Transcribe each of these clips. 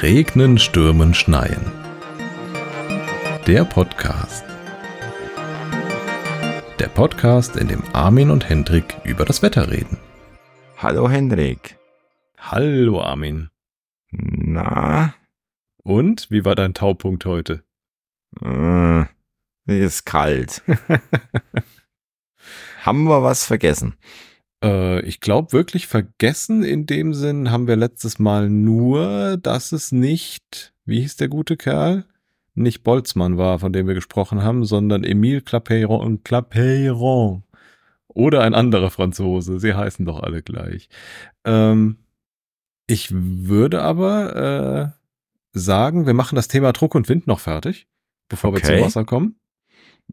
Regnen, Stürmen, Schneien. Der Podcast. Der Podcast, in dem Armin und Hendrik über das Wetter reden. Hallo Hendrik. Hallo Armin. Na? Und wie war dein Taupunkt heute? Äh, ist kalt. haben wir was vergessen? Äh, ich glaube wirklich vergessen in dem Sinn haben wir letztes Mal nur, dass es nicht, wie hieß der gute Kerl? Nicht Boltzmann war, von dem wir gesprochen haben, sondern Emile Clapeyron, Clapeyron. Oder ein anderer Franzose. Sie heißen doch alle gleich. Ähm, ich würde aber äh, sagen, wir machen das Thema Druck und Wind noch fertig, bevor okay. wir zum Wasser kommen.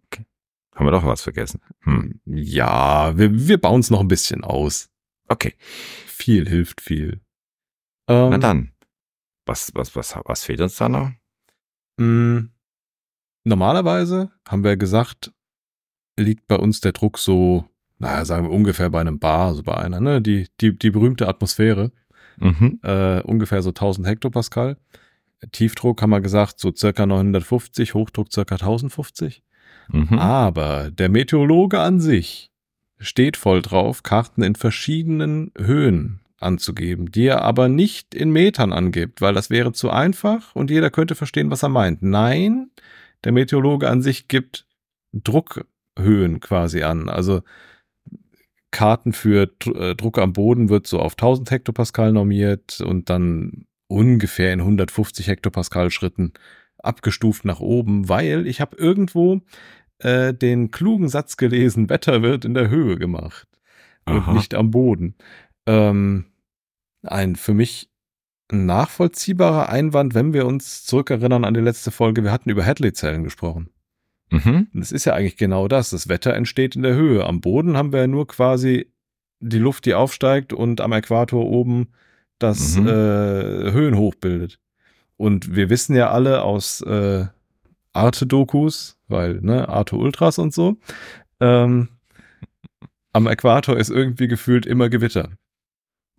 Okay. Haben wir doch was vergessen? Hm. Ja, wir, wir bauen es noch ein bisschen aus. Okay. Viel hilft viel. Ähm, Na dann. Was, was, was, was fehlt uns da noch? Mh, hm, normalerweise haben wir gesagt, liegt bei uns der Druck so, naja, sagen wir ungefähr bei einem Bar, also bei einer, ne, die, die, die berühmte Atmosphäre. Mhm. Äh, ungefähr so 1000 Hektopascal. Tiefdruck haben wir gesagt, so circa 950, Hochdruck circa 1050. Mhm. Aber der Meteorologe an sich steht voll drauf, Karten in verschiedenen Höhen anzugeben, die er aber nicht in Metern angibt, weil das wäre zu einfach und jeder könnte verstehen, was er meint. Nein, der Meteorologe an sich gibt Druckhöhen quasi an. Also Karten für äh, Druck am Boden wird so auf 1000 Hektopascal normiert und dann ungefähr in 150 Hektopascal Schritten abgestuft nach oben, weil ich habe irgendwo äh, den klugen Satz gelesen, Wetter wird in der Höhe gemacht und nicht am Boden. Ähm, ein für mich nachvollziehbarer Einwand, wenn wir uns zurückerinnern an die letzte Folge, wir hatten über Hadley-Zellen gesprochen. Mhm. Das ist ja eigentlich genau das. Das Wetter entsteht in der Höhe. Am Boden haben wir ja nur quasi die Luft, die aufsteigt und am Äquator oben das mhm. äh, Höhenhoch bildet. Und wir wissen ja alle aus äh, Arte-Dokus, weil, ne, Arte Ultras und so, ähm, am Äquator ist irgendwie gefühlt immer Gewitter.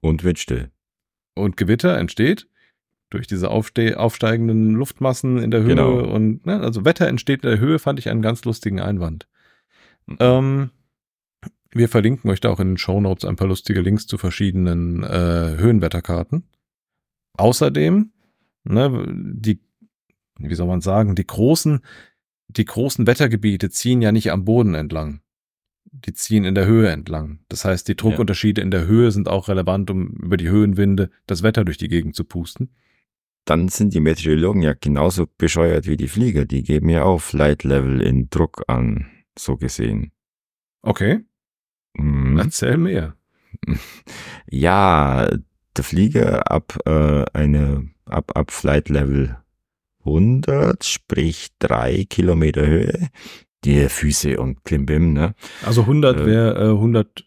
Und windstill. Und Gewitter entsteht durch diese aufste aufsteigenden Luftmassen in der Höhe genau. und ne, also Wetter entsteht in der Höhe, fand ich einen ganz lustigen Einwand. Mhm. Ähm, wir verlinken euch da auch in den Show Notes ein paar lustige Links zu verschiedenen äh, Höhenwetterkarten. Außerdem, ne, die, wie soll man sagen, die großen, die großen Wettergebiete ziehen ja nicht am Boden entlang. Die ziehen in der Höhe entlang. Das heißt, die Druckunterschiede ja. in der Höhe sind auch relevant, um über die Höhenwinde das Wetter durch die Gegend zu pusten dann sind die Meteorologen ja genauso bescheuert wie die Flieger. Die geben ja auch Flight Level in Druck an, so gesehen. Okay. Mhm. Erzähl mehr. Ja, der Flieger ab äh, eine ab, ab Flight Level 100, sprich drei Kilometer Höhe, die Füße und Klimbim, ne? Also 100 wäre äh, 100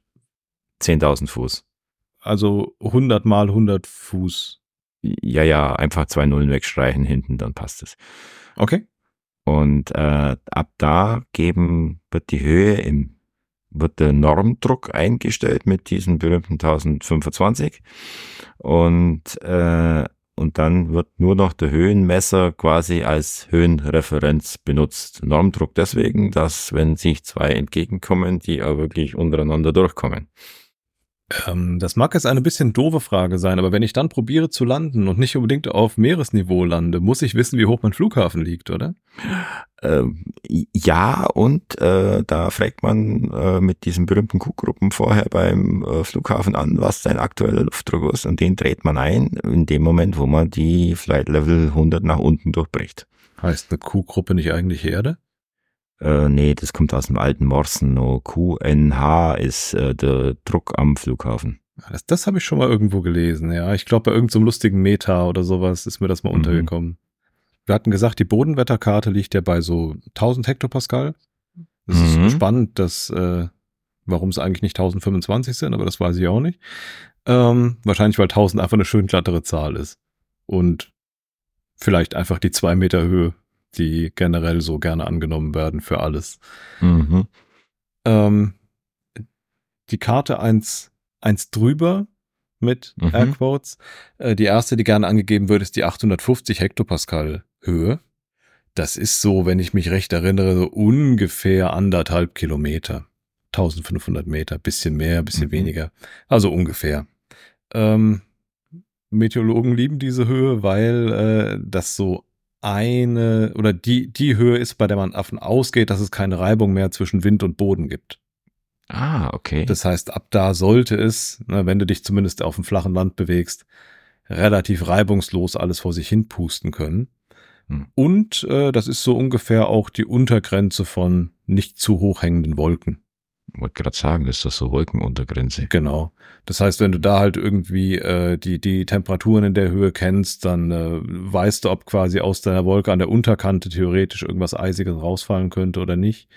10.000 Fuß. Also 100 mal 100 Fuß. Ja, ja, einfach zwei Nullen wegstreichen hinten, dann passt es. Okay. Und äh, ab da geben wird die Höhe im wird der Normdruck eingestellt mit diesen berühmten 1025 und äh, und dann wird nur noch der Höhenmesser quasi als Höhenreferenz benutzt. Normdruck deswegen, dass wenn sich zwei entgegenkommen, die auch wirklich untereinander durchkommen. Ähm, das mag jetzt eine bisschen doofe Frage sein, aber wenn ich dann probiere zu landen und nicht unbedingt auf Meeresniveau lande, muss ich wissen, wie hoch mein Flughafen liegt, oder? Ähm, ja, und äh, da fragt man äh, mit diesen berühmten Q-Gruppen vorher beim äh, Flughafen an, was sein aktueller Luftdruck ist. Und den dreht man ein in dem Moment, wo man die Flight Level 100 nach unten durchbricht. Heißt eine Q-Gruppe nicht eigentlich Erde? Äh, nee, das kommt aus dem alten Morsen. No, QNH ist äh, der Druck am Flughafen. Das, das habe ich schon mal irgendwo gelesen, ja. Ich glaube, bei irgendeinem so lustigen Meta oder sowas ist mir das mal mhm. untergekommen. Wir hatten gesagt, die Bodenwetterkarte liegt ja bei so 1000 Hektopascal. Das mhm. ist spannend, dass, äh, warum es eigentlich nicht 1025 sind, aber das weiß ich auch nicht. Ähm, wahrscheinlich, weil 1000 einfach eine schön glattere Zahl ist. Und vielleicht einfach die zwei Meter Höhe die generell so gerne angenommen werden für alles. Mhm. Ähm, die Karte eins eins drüber mit Mhm. Airquotes. Äh, die erste, die gerne angegeben wird, ist die 850 Hektopascal Höhe. Das ist so, wenn ich mich recht erinnere, so ungefähr anderthalb Kilometer. 1500 Meter, bisschen mehr, bisschen Mhm. weniger. Also ungefähr. Ähm, Meteorologen lieben diese Höhe, weil äh, das so eine oder die, die Höhe ist, bei der man davon ausgeht, dass es keine Reibung mehr zwischen Wind und Boden gibt. Ah, okay. Das heißt, ab da sollte es, ne, wenn du dich zumindest auf dem flachen Land bewegst, relativ reibungslos alles vor sich hin pusten können. Hm. Und äh, das ist so ungefähr auch die Untergrenze von nicht zu hoch hängenden Wolken. Wollte gerade sagen, ist das so Wolkenuntergrenze. Genau. Das heißt, wenn du da halt irgendwie äh, die, die Temperaturen in der Höhe kennst, dann äh, weißt du, ob quasi aus deiner Wolke an der Unterkante theoretisch irgendwas Eisiges rausfallen könnte oder nicht.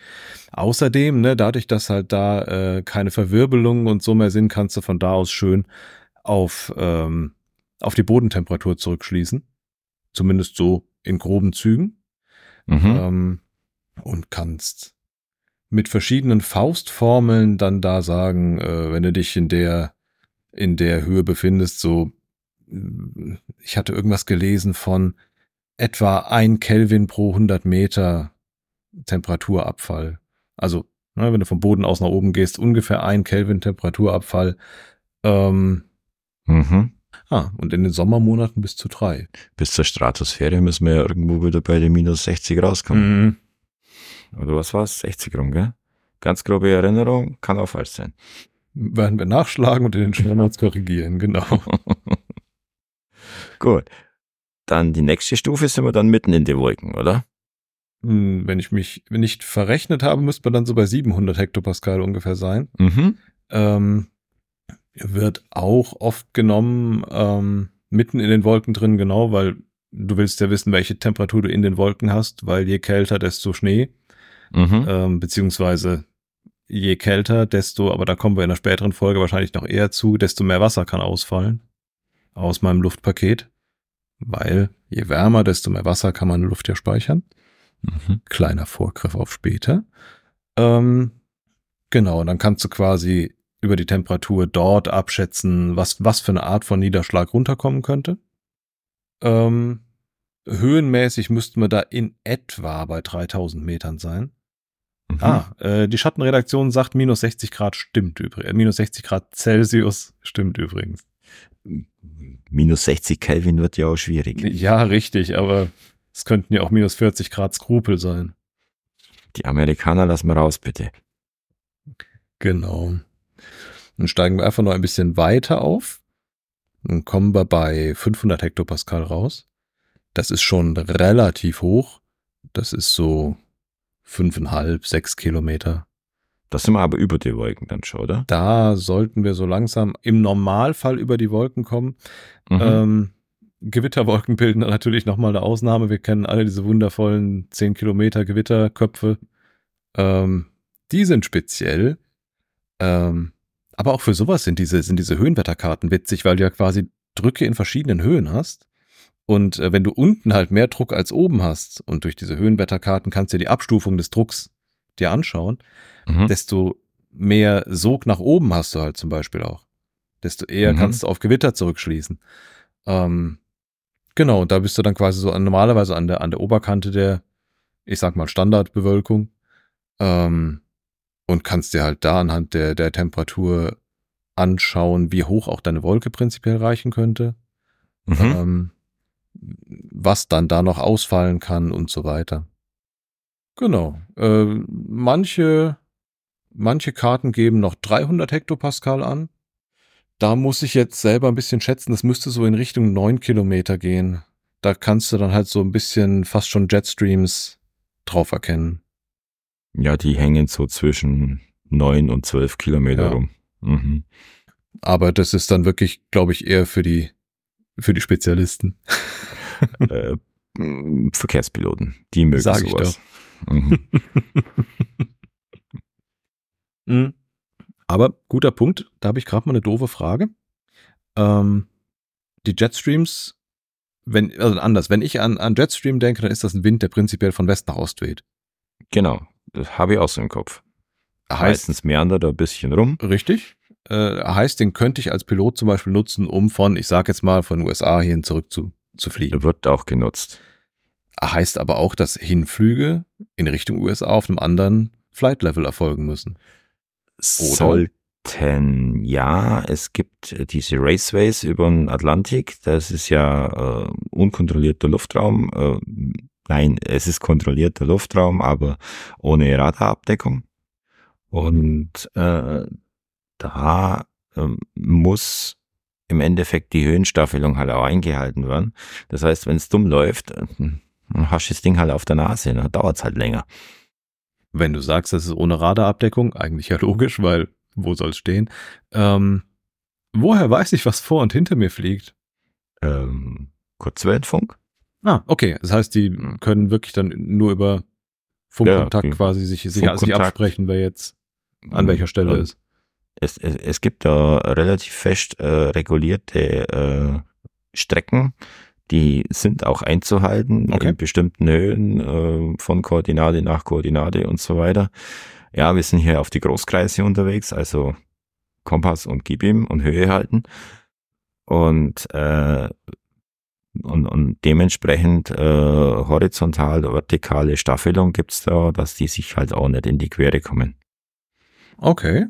Außerdem, ne, dadurch, dass halt da äh, keine Verwirbelungen und so mehr sind, kannst du von da aus schön auf, ähm, auf die Bodentemperatur zurückschließen. Zumindest so in groben Zügen Mhm. ähm, und kannst mit verschiedenen Faustformeln dann da sagen, äh, wenn du dich in der in der Höhe befindest, so äh, ich hatte irgendwas gelesen von etwa ein Kelvin pro 100 Meter Temperaturabfall. Also ne, wenn du vom Boden aus nach oben gehst, ungefähr ein Kelvin Temperaturabfall. Ähm, Mhm. ah, und in den Sommermonaten bis zu drei. Bis zur Stratosphäre müssen wir ja irgendwo wieder bei den minus 60 rauskommen. Mhm. Oder was war's? 60 rum, gell? Ganz grobe Erinnerung, kann auch falsch sein. Werden wir nachschlagen und in den Shownotes korrigieren, genau. Gut. Dann die nächste Stufe sind wir dann mitten in den Wolken, oder? Hm, Wenn ich mich nicht verrechnet habe, müsste man dann so bei 700 Hektopascal ungefähr sein. Mhm. Ähm, wird auch oft genommen ähm, mitten in den Wolken drin, genau, weil du willst ja wissen, welche Temperatur du in den Wolken hast, weil je kälter, desto Schnee, Mhm. ähm, beziehungsweise je kälter, desto, aber da kommen wir in einer späteren Folge wahrscheinlich noch eher zu, desto mehr Wasser kann ausfallen aus meinem Luftpaket, weil je wärmer, desto mehr Wasser kann man in Luft ja speichern. Mhm. kleiner Vorgriff auf später. Ähm, genau, und dann kannst du quasi über die Temperatur dort abschätzen, was, was für eine Art von Niederschlag runterkommen könnte. Ähm, höhenmäßig müssten wir da in etwa bei 3000 Metern sein. Mhm. Ah, äh, die Schattenredaktion sagt minus 60 Grad stimmt übrigens. Äh, minus 60 Grad Celsius stimmt übrigens. Minus 60 Kelvin wird ja auch schwierig. Ja, richtig, aber es könnten ja auch minus 40 Grad Skrupel sein. Die Amerikaner lassen wir raus, bitte. Genau. Dann steigen wir einfach noch ein bisschen weiter auf. Dann kommen wir bei 500 Hektopascal raus. Das ist schon relativ hoch. Das ist so fünfeinhalb, sechs Kilometer. Da sind wir aber über die Wolken dann schon, oder? Da sollten wir so langsam im Normalfall über die Wolken kommen. Mhm. Ähm, Gewitterwolken bilden natürlich nochmal eine Ausnahme. Wir kennen alle diese wundervollen 10 Kilometer Gewitterköpfe. Ähm, die sind speziell. Ähm, aber auch für sowas sind diese, sind diese Höhenwetterkarten witzig, weil du ja quasi Drücke in verschiedenen Höhen hast. Und äh, wenn du unten halt mehr Druck als oben hast und durch diese Höhenwetterkarten kannst du dir die Abstufung des Drucks dir anschauen, Mhm. desto mehr Sog nach oben hast du halt zum Beispiel auch. Desto eher Mhm. kannst du auf Gewitter zurückschließen. Ähm, genau, und da bist du dann quasi so an, normalerweise an der, an der Oberkante der, ich sag mal, Standardbewölkung. Ähm, und kannst dir halt da anhand der, der Temperatur anschauen, wie hoch auch deine Wolke prinzipiell reichen könnte. Mhm. Ähm, was dann da noch ausfallen kann und so weiter. Genau. Äh, manche, manche Karten geben noch 300 Hektopascal an. Da muss ich jetzt selber ein bisschen schätzen, das müsste so in Richtung 9 Kilometer gehen. Da kannst du dann halt so ein bisschen fast schon Jetstreams drauf erkennen. Ja, die hängen so zwischen neun und zwölf Kilometer Ja. rum. Mhm. Aber das ist dann wirklich, glaube ich, eher für die, für die Spezialisten. äh, Verkehrspiloten, die mögen Sag sowas. Mhm. Mhm. Aber guter Punkt, da habe ich gerade mal eine doofe Frage. Ähm, die Jetstreams wenn, also anders, wenn ich an, an Jetstream denke, dann ist das ein Wind, der prinzipiell von West nach Ost weht. Genau, das habe ich auch so im Kopf. Heißt, Meistens meandert er ein bisschen rum. richtig. Äh, heißt, den könnte ich als Pilot zum Beispiel nutzen, um von, ich sag jetzt mal, von den USA hierhin zurück zu, zu fliegen. Der wird auch genutzt. Heißt aber auch, dass Hinflüge in Richtung USA auf einem anderen Flight Level erfolgen müssen. Sollten, ja. Es gibt äh, diese Raceways über den Atlantik. Das ist ja äh, unkontrollierter Luftraum. Äh, nein, es ist kontrollierter Luftraum, aber ohne Radarabdeckung. Und äh, da ähm, muss im Endeffekt die Höhenstaffelung halt auch eingehalten werden. Das heißt, wenn es dumm läuft, äh, dann hast du das Ding halt auf der Nase, dann dauert es halt länger. Wenn du sagst, das ist ohne Radarabdeckung, eigentlich ja logisch, weil wo soll es stehen? Ähm, woher weiß ich, was vor und hinter mir fliegt? Ähm, Kurzwellenfunk? Ah, okay. Das heißt, die können wirklich dann nur über Funkkontakt Ja, quasi sich, sich, sich Funkkontakt. absprechen, wer jetzt an welcher Stelle Ähm, ist. Es, es, es gibt da relativ fest äh, regulierte äh, Strecken, die sind auch einzuhalten Okay. in bestimmten Höhen äh, von Koordinate nach Koordinate und so weiter. Ja, wir sind hier auf die Großkreise unterwegs, also Kompass und Gib ihm und Höhe halten. Und, äh, und, und dementsprechend äh, horizontal, vertikale Staffelung gibt's da, dass die sich halt auch nicht in die Quere kommen. Okay.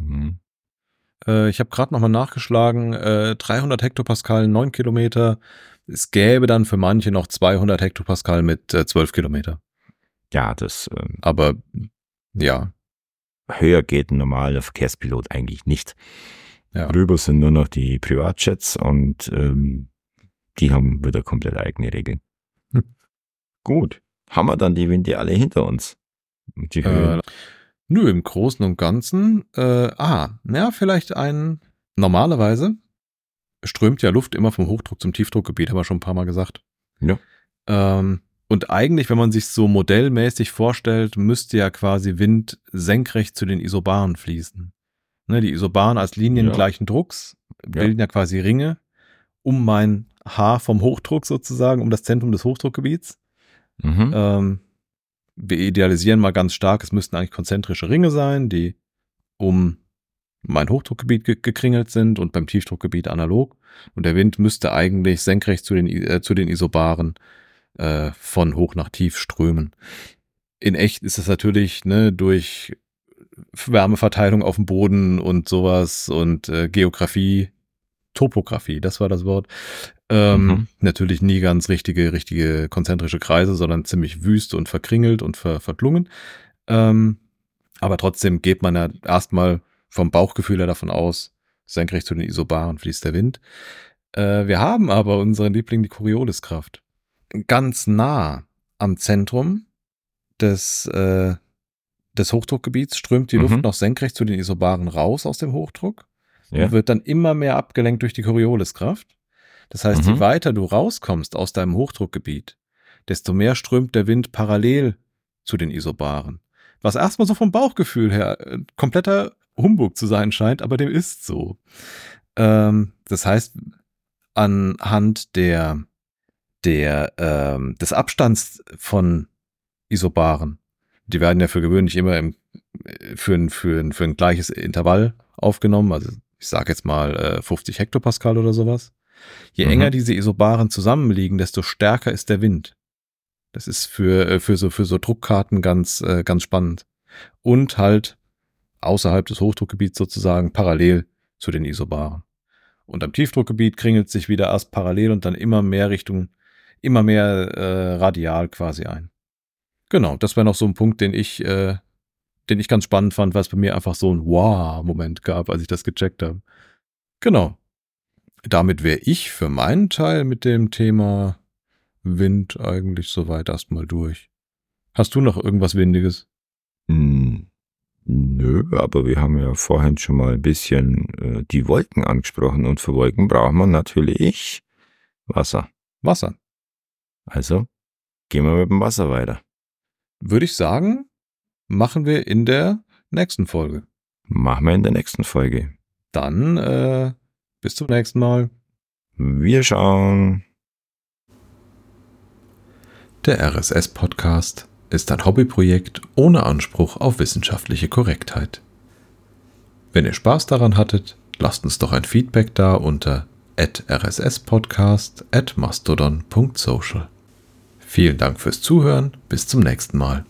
Mhm. Äh, ich habe gerade nochmal nachgeschlagen. Äh, 300 Hektopascal, 9 Kilometer. Es gäbe dann für manche noch 200 Hektopascal mit äh, 12 Kilometer. Ja, das ähm, Aber ja, höher geht ein normaler Verkehrspilot eigentlich nicht. Ja. Drüber sind nur noch die Privatjets und ähm, die haben wieder komplett eigene Regeln. Hm. Gut. Haben wir dann die Winde alle hinter uns? Die Höhen. Äh, nö, im Großen und Ganzen, äh, ah, ja, vielleicht ein, normalerweise strömt ja Luft immer vom Hochdruck zum Tiefdruckgebiet, haben wir schon ein paar Mal gesagt. Ja. Ähm, und eigentlich, wenn man sich so modellmäßig vorstellt, müsste ja quasi Wind senkrecht zu den Isobaren fließen. Ne, die Isobaren als Linien Ja. gleichen Drucks bilden ja. quasi Ringe um mein Haar vom Hochdruck sozusagen, um das Zentrum des Hochdruckgebiets. Mhm. Ähm, wir idealisieren mal ganz stark, es müssten eigentlich konzentrische Ringe sein, die um mein Hochdruckgebiet ge gekringelt sind und beim Tiefdruckgebiet analog. Und der Wind müsste eigentlich senkrecht zu den, äh, zu den Isobaren äh, von hoch nach tief strömen. In echt ist es natürlich ne, durch Wärmeverteilung auf dem Boden und sowas und äh, Geografie, Topografie, das war das Wort. Ähm, Mhm. Natürlich nie ganz richtige, richtige konzentrische Kreise, sondern ziemlich wüst und verkringelt und ver verklungen. Ähm, aber trotzdem geht man ja erstmal vom Bauchgefühl her davon aus, senkrecht zu den Isobaren fließt der Wind. Äh, wir haben aber unseren Liebling, die Corioliskraft. Ganz nah am Zentrum des, äh, des Hochdruckgebiets strömt die Mhm. Luft noch senkrecht zu den Isobaren raus aus dem Hochdruck ja. und wird dann immer mehr abgelenkt durch die Corioliskraft. Das heißt, Mhm. je weiter du rauskommst aus deinem Hochdruckgebiet, desto mehr strömt der Wind parallel zu den Isobaren. Was erstmal so vom Bauchgefühl her äh, kompletter Humbug zu sein scheint, aber dem ist so. Ähm, das heißt, anhand der, der, ähm, des Abstands von Isobaren, die werden ja für gewöhnlich immer im, äh, für, ein, für, ein, für ein gleiches Intervall aufgenommen, also ich sage jetzt mal äh, 50 Hektopascal oder sowas. Je Mhm. enger diese Isobaren zusammenliegen, desto stärker ist der Wind. Das ist für, äh, für, so, für so Druckkarten ganz, äh, ganz spannend. Und halt außerhalb des Hochdruckgebiets sozusagen parallel zu den Isobaren. Und am Tiefdruckgebiet kringelt sich wieder erst parallel und dann immer mehr Richtung, immer mehr äh, radial quasi ein. Genau, das wäre noch so ein Punkt, den ich, äh, den ich ganz spannend fand, weil es bei mir einfach so ein Wow-Moment gab, als ich das gecheckt habe. Genau. Damit wäre ich für meinen Teil mit dem Thema Wind eigentlich soweit erstmal durch. Hast du noch irgendwas Windiges? Hm, Nö, aber wir haben ja vorhin schon mal ein bisschen äh, die Wolken angesprochen und für Wolken braucht man natürlich Wasser. Wasser. Also gehen wir mit dem Wasser weiter. Würde ich sagen, machen wir in der nächsten Folge. Machen wir in der nächsten Folge. Dann äh, bis zum nächsten Mal. Wir schauen. Der RSS-Podcast ist ein Hobbyprojekt ohne Anspruch auf wissenschaftliche Korrektheit. Wenn ihr Spaß daran hattet, lasst uns doch ein Feedback da unter rsspodcast at mastodon.social. Vielen Dank fürs Zuhören, bis zum nächsten Mal.